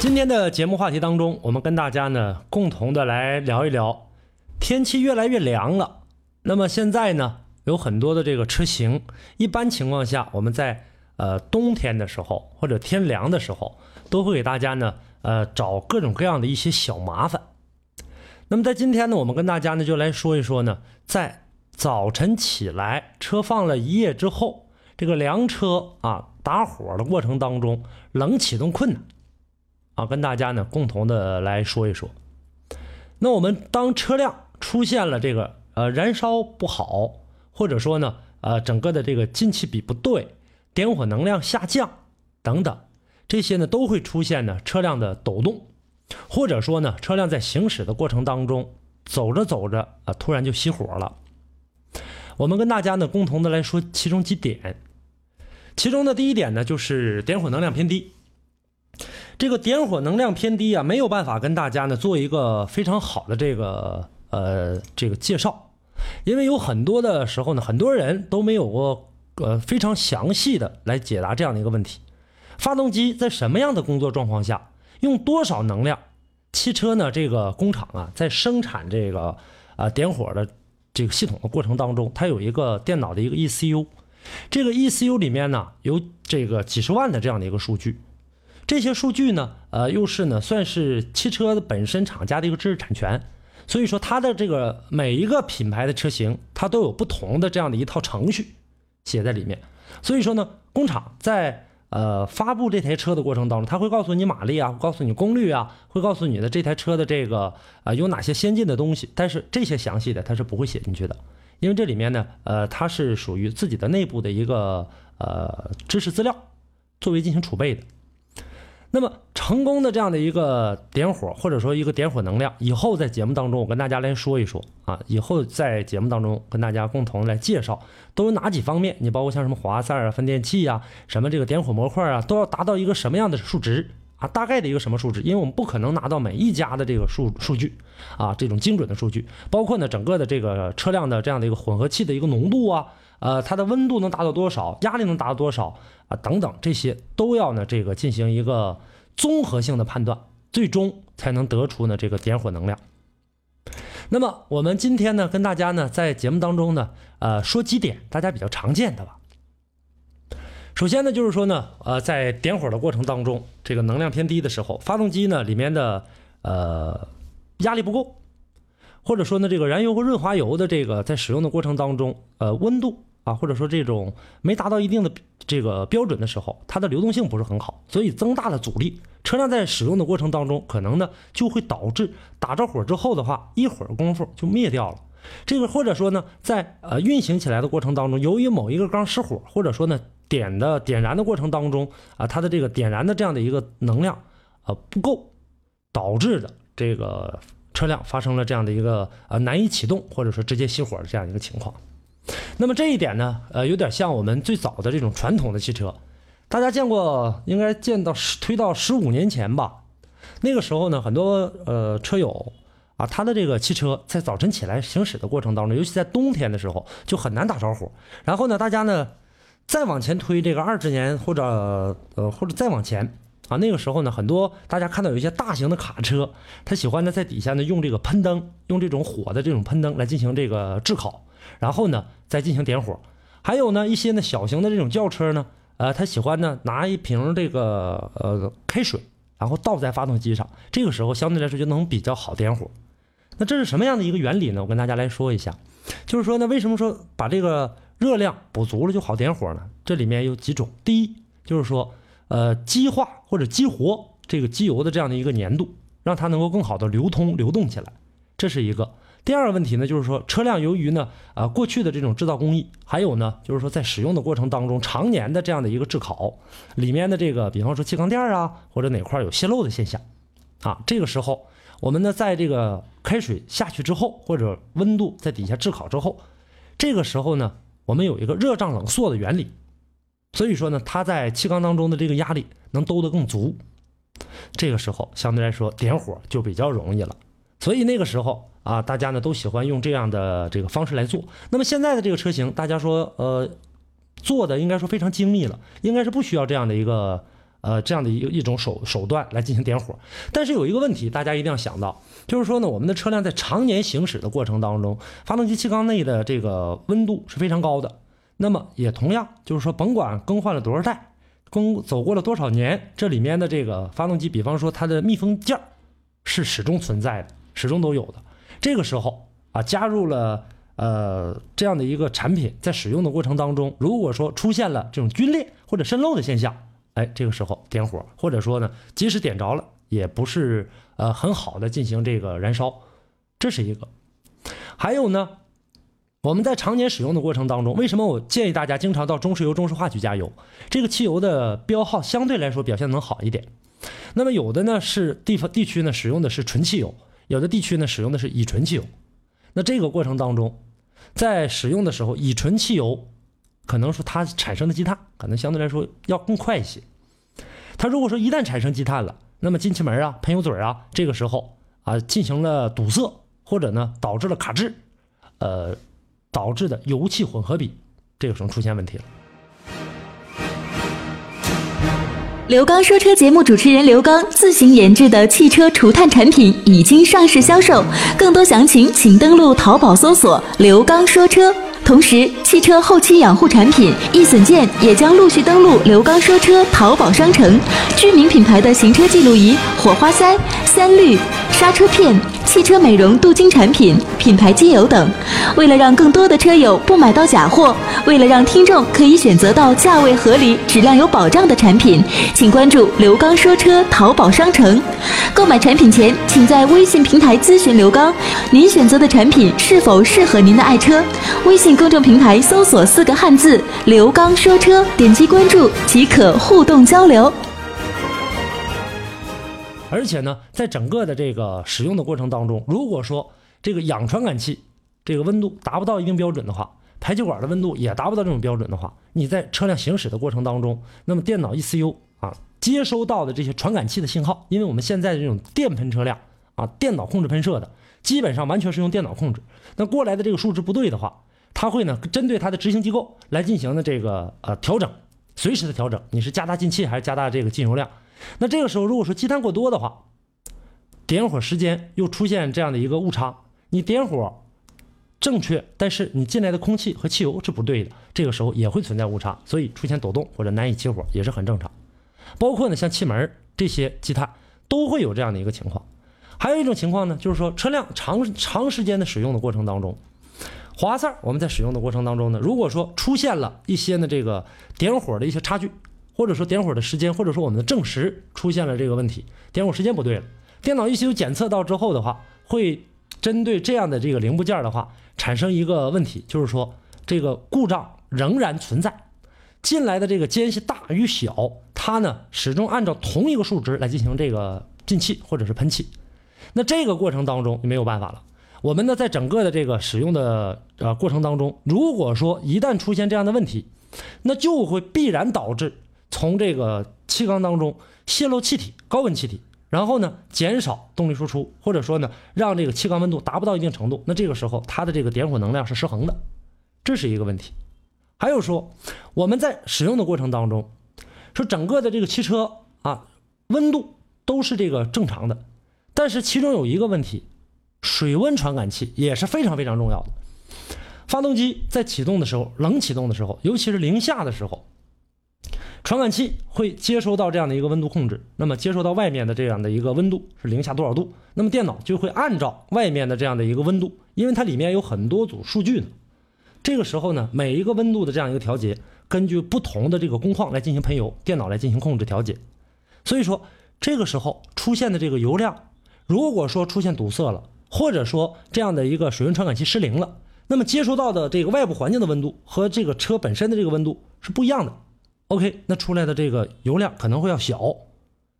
今天的节目话题当中，我们跟大家呢共同的来聊一聊，天气越来越凉了，那么现在呢？有很多的这个车型，一般情况下，我们在呃冬天的时候或者天凉的时候，都会给大家呢呃找各种各样的一些小麻烦。那么在今天呢，我们跟大家呢就来说一说呢，在早晨起来车放了一夜之后，这个凉车啊打火的过程当中，冷启动困难啊，跟大家呢共同的来说一说。那我们当车辆出现了这个呃燃烧不好。或者说呢，呃，整个的这个进气比不对，点火能量下降等等，这些呢都会出现呢车辆的抖动，或者说呢车辆在行驶的过程当中，走着走着啊突然就熄火了。我们跟大家呢共同的来说其中几点，其中的第一点呢就是点火能量偏低。这个点火能量偏低啊，没有办法跟大家呢做一个非常好的这个呃这个介绍。因为有很多的时候呢，很多人都没有过呃非常详细的来解答这样的一个问题：发动机在什么样的工作状况下用多少能量？汽车呢这个工厂啊在生产这个啊点火的这个系统的过程当中，它有一个电脑的一个 ECU，这个 ECU 里面呢有这个几十万的这样的一个数据，这些数据呢呃又是呢算是汽车本身厂家的一个知识产权。所以说，它的这个每一个品牌的车型，它都有不同的这样的一套程序写在里面。所以说呢，工厂在呃发布这台车的过程当中，它会告诉你马力啊，告诉你功率啊，会告诉你的这台车的这个呃有哪些先进的东西。但是这些详细的它是不会写进去的，因为这里面呢，呃，它是属于自己的内部的一个呃知识资料，作为进行储备的。那么成功的这样的一个点火，或者说一个点火能量，以后在节目当中我跟大家来说一说啊，以后在节目当中跟大家共同来介绍都有哪几方面？你包括像什么华赛啊、分电器啊、什么这个点火模块啊，都要达到一个什么样的数值啊？大概的一个什么数值？因为我们不可能拿到每一家的这个数数据啊，这种精准的数据，包括呢整个的这个车辆的这样的一个混合气的一个浓度啊。呃，它的温度能达到多少？压力能达到多少？啊，等等，这些都要呢，这个进行一个综合性的判断，最终才能得出呢这个点火能量。那么我们今天呢，跟大家呢在节目当中呢，呃，说几点大家比较常见的吧。首先呢，就是说呢，呃，在点火的过程当中，这个能量偏低的时候，发动机呢里面的呃压力不够，或者说呢，这个燃油和润滑油的这个在使用的过程当中，呃，温度。啊，或者说这种没达到一定的这个标准的时候，它的流动性不是很好，所以增大了阻力。车辆在使用的过程当中，可能呢就会导致打着火之后的话，一会儿功夫就灭掉了。这个或者说呢，在呃运行起来的过程当中，由于某一个缸失火，或者说呢点的点燃的过程当中啊，它的这个点燃的这样的一个能量啊不够，导致的这个车辆发生了这样的一个呃难以启动，或者说直接熄火的这样一个情况。那么这一点呢，呃，有点像我们最早的这种传统的汽车，大家见过，应该见到十推到十五年前吧。那个时候呢，很多呃车友啊，他的这个汽车在早晨起来行驶的过程当中，尤其在冬天的时候，就很难打着火。然后呢，大家呢再往前推这个二十年或者呃或者再往前啊，那个时候呢，很多大家看到有一些大型的卡车，他喜欢呢在底下呢用这个喷灯，用这种火的这种喷灯来进行这个炙烤。然后呢，再进行点火。还有呢，一些呢小型的这种轿车呢，呃，他喜欢呢拿一瓶这个呃开水，然后倒在发动机上，这个时候相对来说就能比较好点火。那这是什么样的一个原理呢？我跟大家来说一下，就是说呢，为什么说把这个热量补足了就好点火呢？这里面有几种，第一就是说，呃，激化或者激活这个机油的这样的一个粘度，让它能够更好的流通流动起来，这是一个。第二个问题呢，就是说车辆由于呢，啊过去的这种制造工艺，还有呢，就是说在使用的过程当中，常年的这样的一个炙烤，里面的这个，比方说气缸垫啊，或者哪块有泄漏的现象，啊，这个时候我们呢，在这个开水下去之后，或者温度在底下炙烤之后，这个时候呢，我们有一个热胀冷缩的原理，所以说呢，它在气缸当中的这个压力能兜得更足，这个时候相对来说点火就比较容易了，所以那个时候。啊，大家呢都喜欢用这样的这个方式来做。那么现在的这个车型，大家说，呃，做的应该说非常精密了，应该是不需要这样的一个呃这样的一一种手手段来进行点火。但是有一个问题，大家一定要想到，就是说呢，我们的车辆在常年行驶的过程当中，发动机气缸内的这个温度是非常高的。那么也同样，就是说，甭管更换了多少代，更走过了多少年，这里面的这个发动机，比方说它的密封件是始终存在的，始终都有的。这个时候啊，加入了呃这样的一个产品，在使用的过程当中，如果说出现了这种皲裂或者渗漏的现象，哎，这个时候点火，或者说呢，即使点着了，也不是呃很好的进行这个燃烧，这是一个。还有呢，我们在常年使用的过程当中，为什么我建议大家经常到中石油、中石化去加油？这个汽油的标号相对来说表现能好一点。那么有的呢是地方地区呢使用的是纯汽油。有的地区呢使用的是乙醇汽油，那这个过程当中，在使用的时候，乙醇汽油可能说它产生的积碳可能相对来说要更快一些。它如果说一旦产生积碳了，那么进气门啊、喷油嘴啊，这个时候啊进行了堵塞，或者呢导致了卡滞，呃，导致的油气混合比，这个时候出现问题了。刘刚说车节目主持人刘刚自行研制的汽车除碳产品已经上市销售，更多详情请登录淘宝搜索“刘刚说车”。同时，汽车后期养护产品易损件也将陆续登陆“刘刚说车”淘宝商城。知名品牌的行车记录仪、火花塞、三滤、刹车片。汽车美容镀金产品、品牌机油等，为了让更多的车友不买到假货，为了让听众可以选择到价位合理、质量有保障的产品，请关注刘刚说车淘宝商城。购买产品前，请在微信平台咨询刘刚，您选择的产品是否适合您的爱车。微信公众平台搜索四个汉字“刘刚说车”，点击关注即可互动交流。而且呢，在整个的这个使用的过程当中，如果说这个氧传感器这个温度达不到一定标准的话，排气管的温度也达不到这种标准的话，你在车辆行驶的过程当中，那么电脑 ECU 啊接收到的这些传感器的信号，因为我们现在的这种电喷车辆啊，电脑控制喷射的，基本上完全是用电脑控制，那过来的这个数值不对的话，它会呢针对它的执行机构来进行的这个呃调整，随时的调整，你是加大进气还是加大这个进油量。那这个时候，如果说积碳过多的话，点火时间又出现这样的一个误差，你点火正确，但是你进来的空气和汽油是不对的，这个时候也会存在误差，所以出现抖动或者难以起火也是很正常。包括呢，像气门这些积碳都会有这样的一个情况。还有一种情况呢，就是说车辆长长时间的使用的过程当中，滑塞我们在使用的过程当中呢，如果说出现了一些呢这个点火的一些差距。或者说点火的时间，或者说我们的证实出现了这个问题，点火时间不对了。电脑一修检测到之后的话，会针对这样的这个零部件的话，产生一个问题，就是说这个故障仍然存在。进来的这个间隙大与小，它呢始终按照同一个数值来进行这个进气或者是喷气。那这个过程当中就没有办法了。我们呢在整个的这个使用的呃过程当中，如果说一旦出现这样的问题，那就会必然导致。从这个气缸当中泄漏气体、高温气体，然后呢减少动力输出，或者说呢让这个气缸温度达不到一定程度，那这个时候它的这个点火能量是失衡的，这是一个问题。还有说我们在使用的过程当中，说整个的这个汽车啊温度都是这个正常的，但是其中有一个问题，水温传感器也是非常非常重要的。发动机在启动的时候，冷启动的时候，尤其是零下的时候。传感器会接收到这样的一个温度控制，那么接收到外面的这样的一个温度是零下多少度，那么电脑就会按照外面的这样的一个温度，因为它里面有很多组数据呢。这个时候呢，每一个温度的这样一个调节，根据不同的这个工况来进行喷油，电脑来进行控制调节。所以说，这个时候出现的这个油量，如果说出现堵塞了，或者说这样的一个水温传感器失灵了，那么接收到的这个外部环境的温度和这个车本身的这个温度是不一样的。OK，那出来的这个油量可能会要小，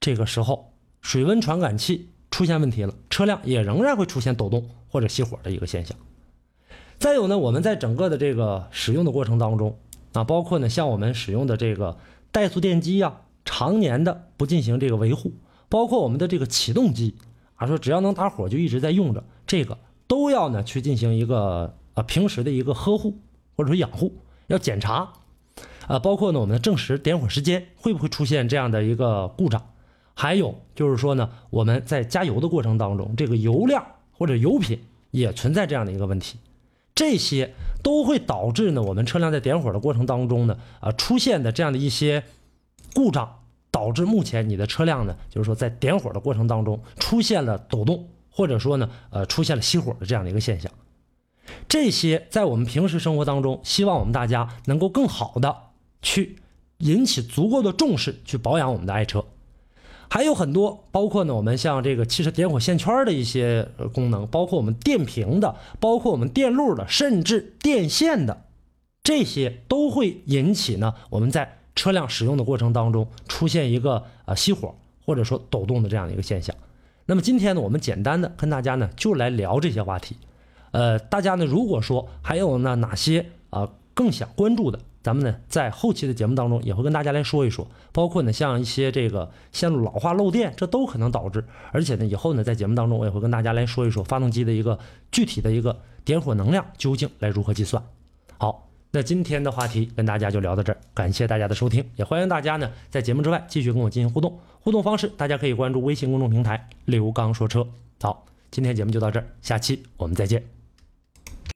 这个时候水温传感器出现问题了，车辆也仍然会出现抖动或者熄火的一个现象。再有呢，我们在整个的这个使用的过程当中啊，包括呢像我们使用的这个怠速电机呀，常年的不进行这个维护，包括我们的这个启动机啊，说只要能打火就一直在用着，这个都要呢去进行一个啊平时的一个呵护或者说养护，要检查。啊，包括呢，我们的正时点火时间会不会出现这样的一个故障？还有就是说呢，我们在加油的过程当中，这个油量或者油品也存在这样的一个问题，这些都会导致呢，我们车辆在点火的过程当中呢，啊，出现的这样的一些故障，导致目前你的车辆呢，就是说在点火的过程当中出现了抖动，或者说呢，呃，出现了熄火的这样的一个现象。这些在我们平时生活当中，希望我们大家能够更好的。去引起足够的重视，去保养我们的爱车，还有很多，包括呢，我们像这个汽车点火线圈的一些功能，包括我们电瓶的，包括我们电路的，甚至电线的，这些都会引起呢，我们在车辆使用的过程当中出现一个呃熄火或者说抖动的这样的一个现象。那么今天呢，我们简单的跟大家呢就来聊这些话题，呃，大家呢如果说还有呢哪些啊更想关注的。咱们呢，在后期的节目当中也会跟大家来说一说，包括呢，像一些这个线路老化漏电，这都可能导致。而且呢，以后呢，在节目当中我也会跟大家来说一说发动机的一个具体的一个点火能量究竟来如何计算。好，那今天的话题跟大家就聊到这儿，感谢大家的收听，也欢迎大家呢在节目之外继续跟我进行互动。互动方式大家可以关注微信公众平台“刘刚说车”。好，今天节目就到这儿，下期我们再见。